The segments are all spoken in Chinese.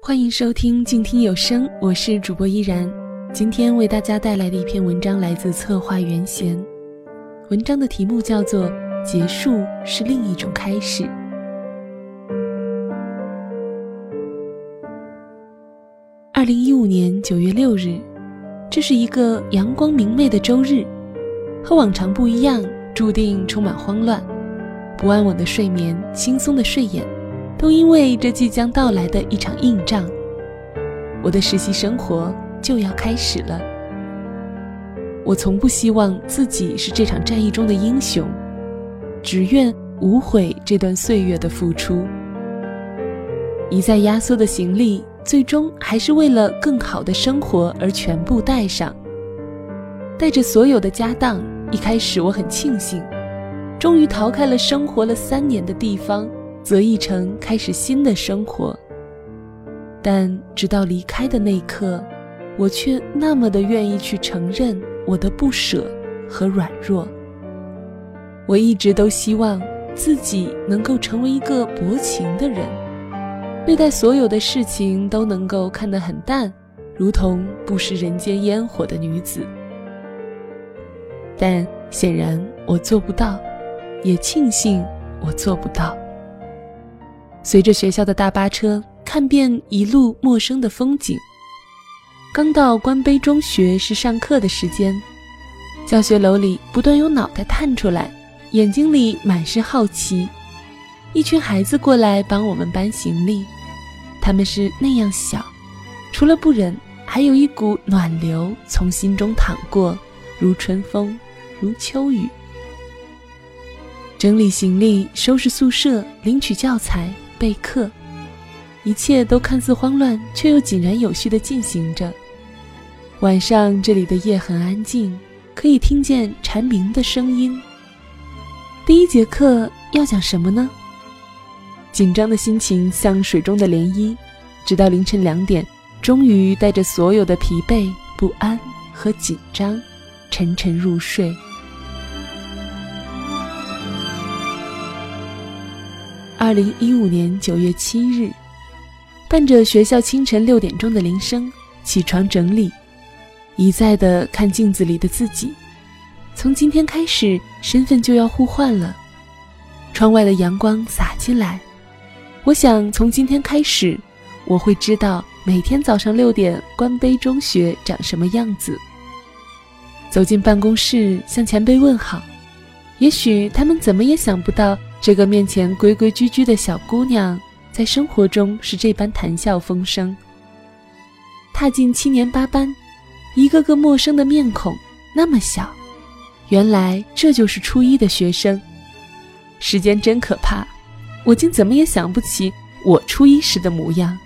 欢迎收听静听有声，我是主播依然。今天为大家带来的一篇文章来自策划袁贤，文章的题目叫做《结束是另一种开始》。二零一五年九月六日，这是一个阳光明媚的周日，和往常不一样，注定充满慌乱、不安稳的睡眠、轻松的睡眼。都因为这即将到来的一场硬仗，我的实习生活就要开始了。我从不希望自己是这场战役中的英雄，只愿无悔这段岁月的付出。一再压缩的行李，最终还是为了更好的生活而全部带上。带着所有的家当，一开始我很庆幸，终于逃开了生活了三年的地方。择一城开始新的生活，但直到离开的那一刻，我却那么的愿意去承认我的不舍和软弱。我一直都希望自己能够成为一个薄情的人，对待所有的事情都能够看得很淡，如同不食人间烟火的女子。但显然我做不到，也庆幸我做不到。随着学校的大巴车，看遍一路陌生的风景。刚到关碑中学是上课的时间，教学楼里不断有脑袋探出来，眼睛里满是好奇。一群孩子过来帮我们搬行李，他们是那样小，除了不忍，还有一股暖流从心中淌过，如春风，如秋雨。整理行李，收拾宿舍，领取教材。备课，一切都看似慌乱，却又井然有序地进行着。晚上这里的夜很安静，可以听见蝉鸣的声音。第一节课要讲什么呢？紧张的心情像水中的涟漪，直到凌晨两点，终于带着所有的疲惫、不安和紧张，沉沉入睡。二零一五年九月七日，伴着学校清晨六点钟的铃声，起床整理，一再的看镜子里的自己。从今天开始，身份就要互换了。窗外的阳光洒进来，我想从今天开始，我会知道每天早上六点关碑中学长什么样子。走进办公室，向前辈问好。也许他们怎么也想不到。这个面前规规矩矩的小姑娘，在生活中是这般谈笑风生。踏进七年八班，一个个陌生的面孔，那么小，原来这就是初一的学生。时间真可怕，我竟怎么也想不起我初一时的模样。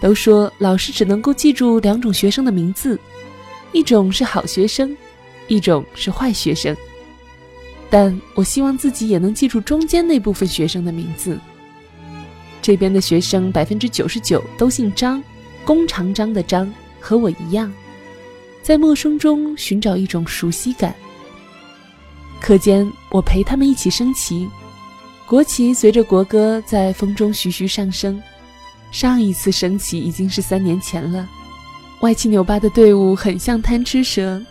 都说老师只能够记住两种学生的名字，一种是好学生，一种是坏学生。但我希望自己也能记住中间那部分学生的名字。这边的学生百分之九十九都姓张，弓长张的张，和我一样，在陌生中寻找一种熟悉感。课间，我陪他们一起升旗，国旗随着国歌在风中徐徐上升。上一次升旗已经是三年前了。歪七扭八的队伍很像贪吃蛇，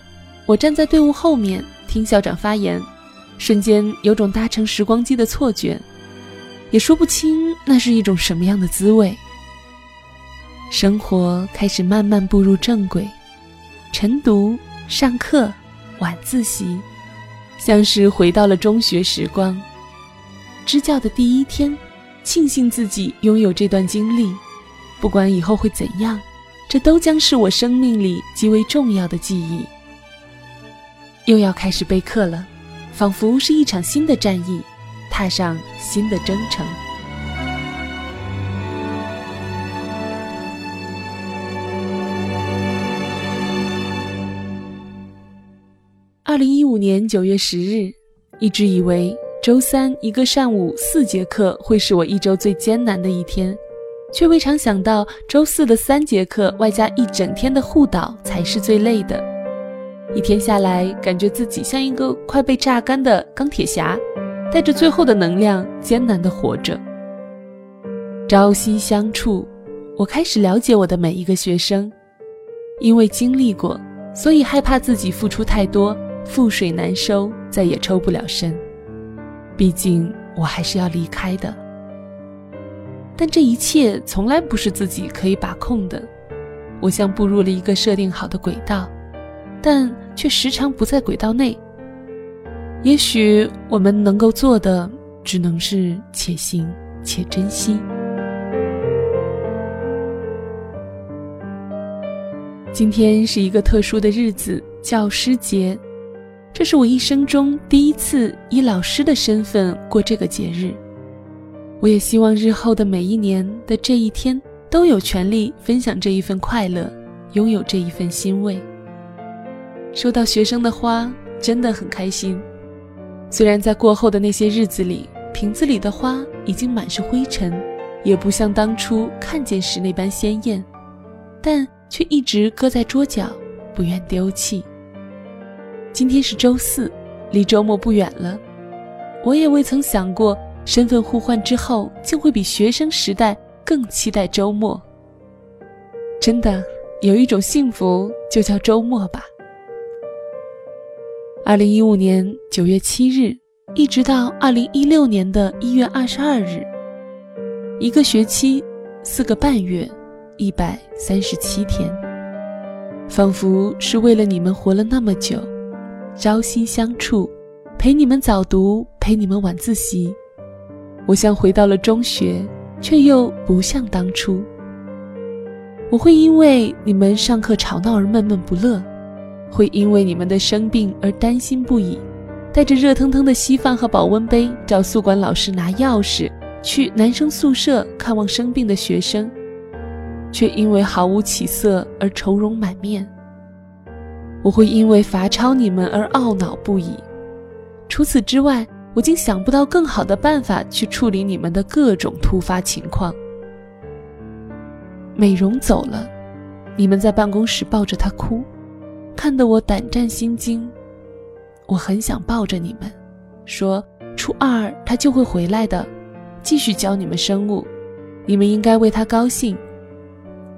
我站在队伍后面听校长发言。瞬间有种搭乘时光机的错觉，也说不清那是一种什么样的滋味。生活开始慢慢步入正轨，晨读、上课、晚自习，像是回到了中学时光。支教的第一天，庆幸自己拥有这段经历，不管以后会怎样，这都将是我生命里极为重要的记忆。又要开始备课了。仿佛是一场新的战役，踏上新的征程。二零一五年九月十日，一直以为周三一个上午四节课会是我一周最艰难的一天，却未尝想到周四的三节课外加一整天的护导才是最累的。一天下来，感觉自己像一个快被榨干的钢铁侠，带着最后的能量，艰难地活着。朝夕相处，我开始了解我的每一个学生，因为经历过，所以害怕自己付出太多，覆水难收，再也抽不了身。毕竟我还是要离开的。但这一切从来不是自己可以把控的。我像步入了一个设定好的轨道，但却时常不在轨道内。也许我们能够做的，只能是且行且珍惜。今天是一个特殊的日子——教师节，这是我一生中第一次以老师的身份过这个节日。我也希望日后的每一年的这一天。都有权利分享这一份快乐，拥有这一份欣慰。收到学生的花，真的很开心。虽然在过后的那些日子里，瓶子里的花已经满是灰尘，也不像当初看见时那般鲜艳，但却一直搁在桌角，不愿丢弃。今天是周四，离周末不远了。我也未曾想过，身份互换之后，竟会比学生时代。更期待周末。真的有一种幸福，就叫周末吧。二零一五年九月七日，一直到二零一六年的一月二十二日，一个学期，四个半月，一百三十七天，仿佛是为了你们活了那么久，朝夕相处，陪你们早读，陪你们晚自习，我像回到了中学。却又不像当初。我会因为你们上课吵闹而闷闷不乐，会因为你们的生病而担心不已，带着热腾腾的稀饭和保温杯找宿管老师拿钥匙去男生宿舍看望生病的学生，却因为毫无起色而愁容满面。我会因为罚抄你们而懊恼不已。除此之外。我竟想不到更好的办法去处理你们的各种突发情况。美容走了，你们在办公室抱着她哭，看得我胆战心惊。我很想抱着你们，说初二他就会回来的，继续教你们生物，你们应该为他高兴。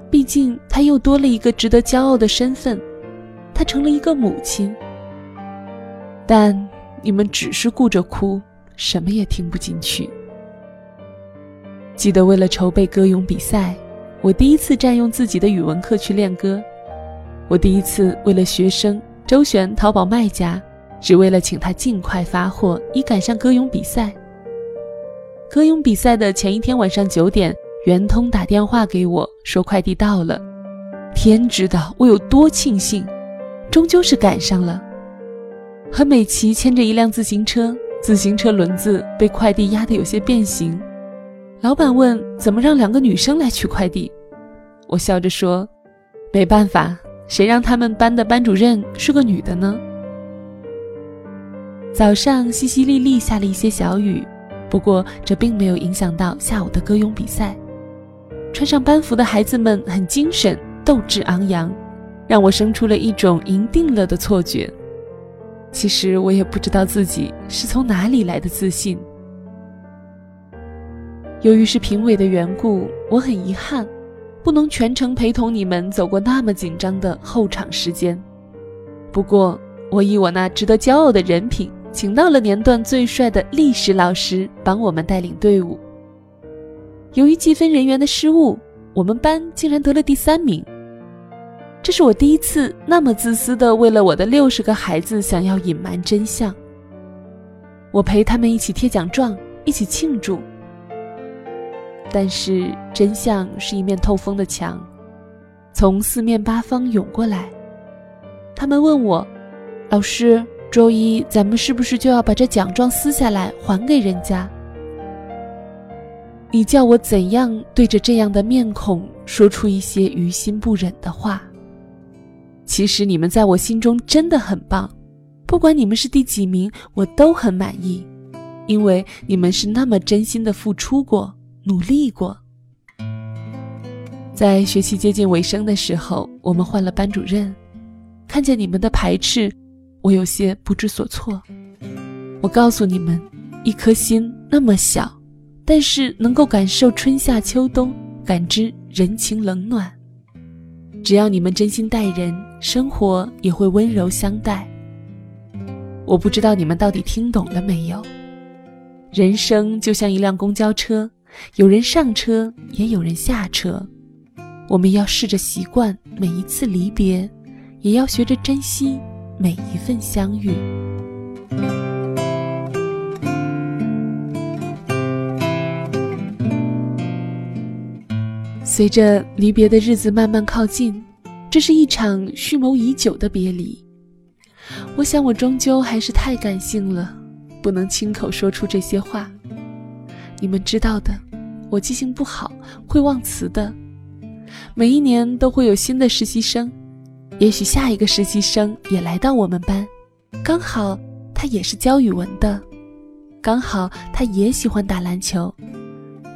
毕竟他又多了一个值得骄傲的身份，他成了一个母亲。但。你们只是顾着哭，什么也听不进去。记得为了筹备歌咏比赛，我第一次占用自己的语文课去练歌。我第一次为了学生周旋淘宝卖家，只为了请他尽快发货，以赶上歌咏比赛。歌咏比赛的前一天晚上九点，圆通打电话给我说快递到了。天知道我有多庆幸，终究是赶上了。和美琪牵着一辆自行车，自行车轮子被快递压得有些变形。老板问：“怎么让两个女生来取快递？”我笑着说：“没办法，谁让他们班的班主任是个女的呢？”早上淅淅沥沥下了一些小雨，不过这并没有影响到下午的歌咏比赛。穿上班服的孩子们很精神，斗志昂扬，让我生出了一种赢定了的错觉。其实我也不知道自己是从哪里来的自信。由于是评委的缘故，我很遗憾，不能全程陪同你们走过那么紧张的候场时间。不过，我以我那值得骄傲的人品，请到了年段最帅的历史老师帮我们带领队伍。由于计分人员的失误，我们班竟然得了第三名。这是我第一次那么自私的为了我的六十个孩子想要隐瞒真相。我陪他们一起贴奖状，一起庆祝。但是真相是一面透风的墙，从四面八方涌过来。他们问我：“老师，周一咱们是不是就要把这奖状撕下来还给人家？”你叫我怎样对着这样的面孔说出一些于心不忍的话？其实你们在我心中真的很棒，不管你们是第几名，我都很满意，因为你们是那么真心的付出过、努力过。在学期接近尾声的时候，我们换了班主任，看见你们的排斥，我有些不知所措。我告诉你们，一颗心那么小，但是能够感受春夏秋冬，感知人情冷暖。只要你们真心待人，生活也会温柔相待。我不知道你们到底听懂了没有？人生就像一辆公交车，有人上车，也有人下车。我们要试着习惯每一次离别，也要学着珍惜每一份相遇。随着离别的日子慢慢靠近，这是一场蓄谋已久的别离。我想，我终究还是太感性了。不能亲口说出这些话，你们知道的。我记性不好，会忘词的。每一年都会有新的实习生，也许下一个实习生也来到我们班，刚好他也是教语文的，刚好他也喜欢打篮球，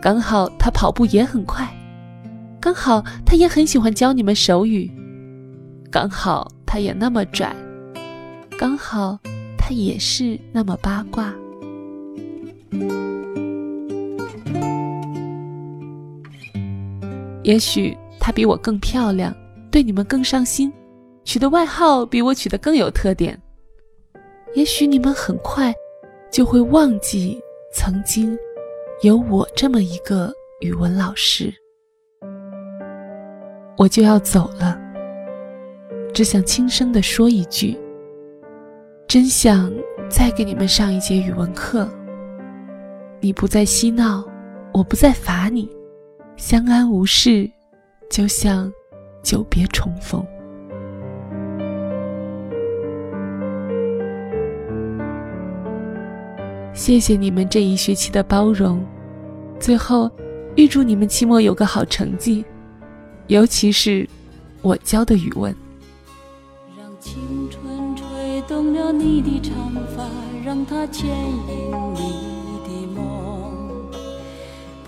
刚好他跑步也很快，刚好他也很喜欢教你们手语，刚好他也那么拽，刚好。他也是那么八卦。也许她比我更漂亮，对你们更上心，取的外号比我取的更有特点。也许你们很快就会忘记曾经有我这么一个语文老师。我就要走了，只想轻声的说一句。真想再给你们上一节语文课。你不再嬉闹，我不再罚你，相安无事，就像久别重逢。谢谢你们这一学期的包容。最后，预祝你们期末有个好成绩，尤其是我教的语文。让青春吹动了你的长发，让它牵引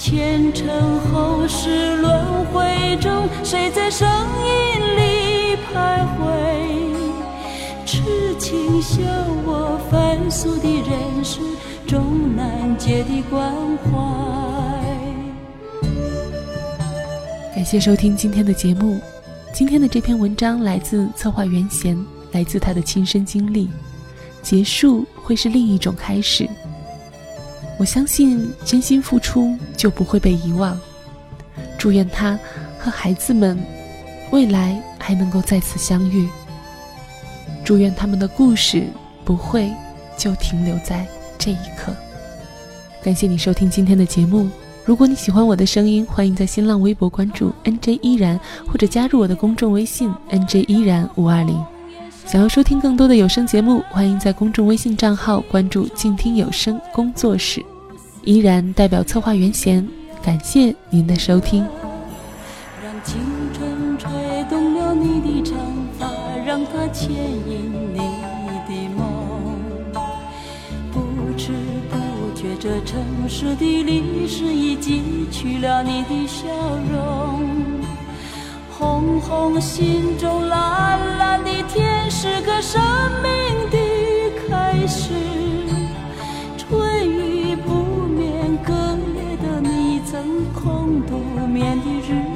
前尘后世轮回中，谁在声音里徘徊？痴情笑我凡俗的人世，终难解的关怀。感谢收听今天的节目。今天的这篇文章来自策划袁贤，来自他的亲身经历。结束会是另一种开始。我相信真心付出就不会被遗忘。祝愿他和孩子们未来还能够再次相遇。祝愿他们的故事不会就停留在这一刻。感谢你收听今天的节目。如果你喜欢我的声音，欢迎在新浪微博关注 NJ 依然，或者加入我的公众微信 NJ 依然五二零。想要收听更多的有声节目，欢迎在公众微信账号关注“静听有声工作室”。依然代表策划袁贤，感谢您的收听。让青春吹动了你的长发，让它牵引你的梦。不知不觉，这城市的历史已记取了你的笑容。红红心中蓝蓝白天，是个生命的开始。春雨不眠，隔夜的你曾空独眠的日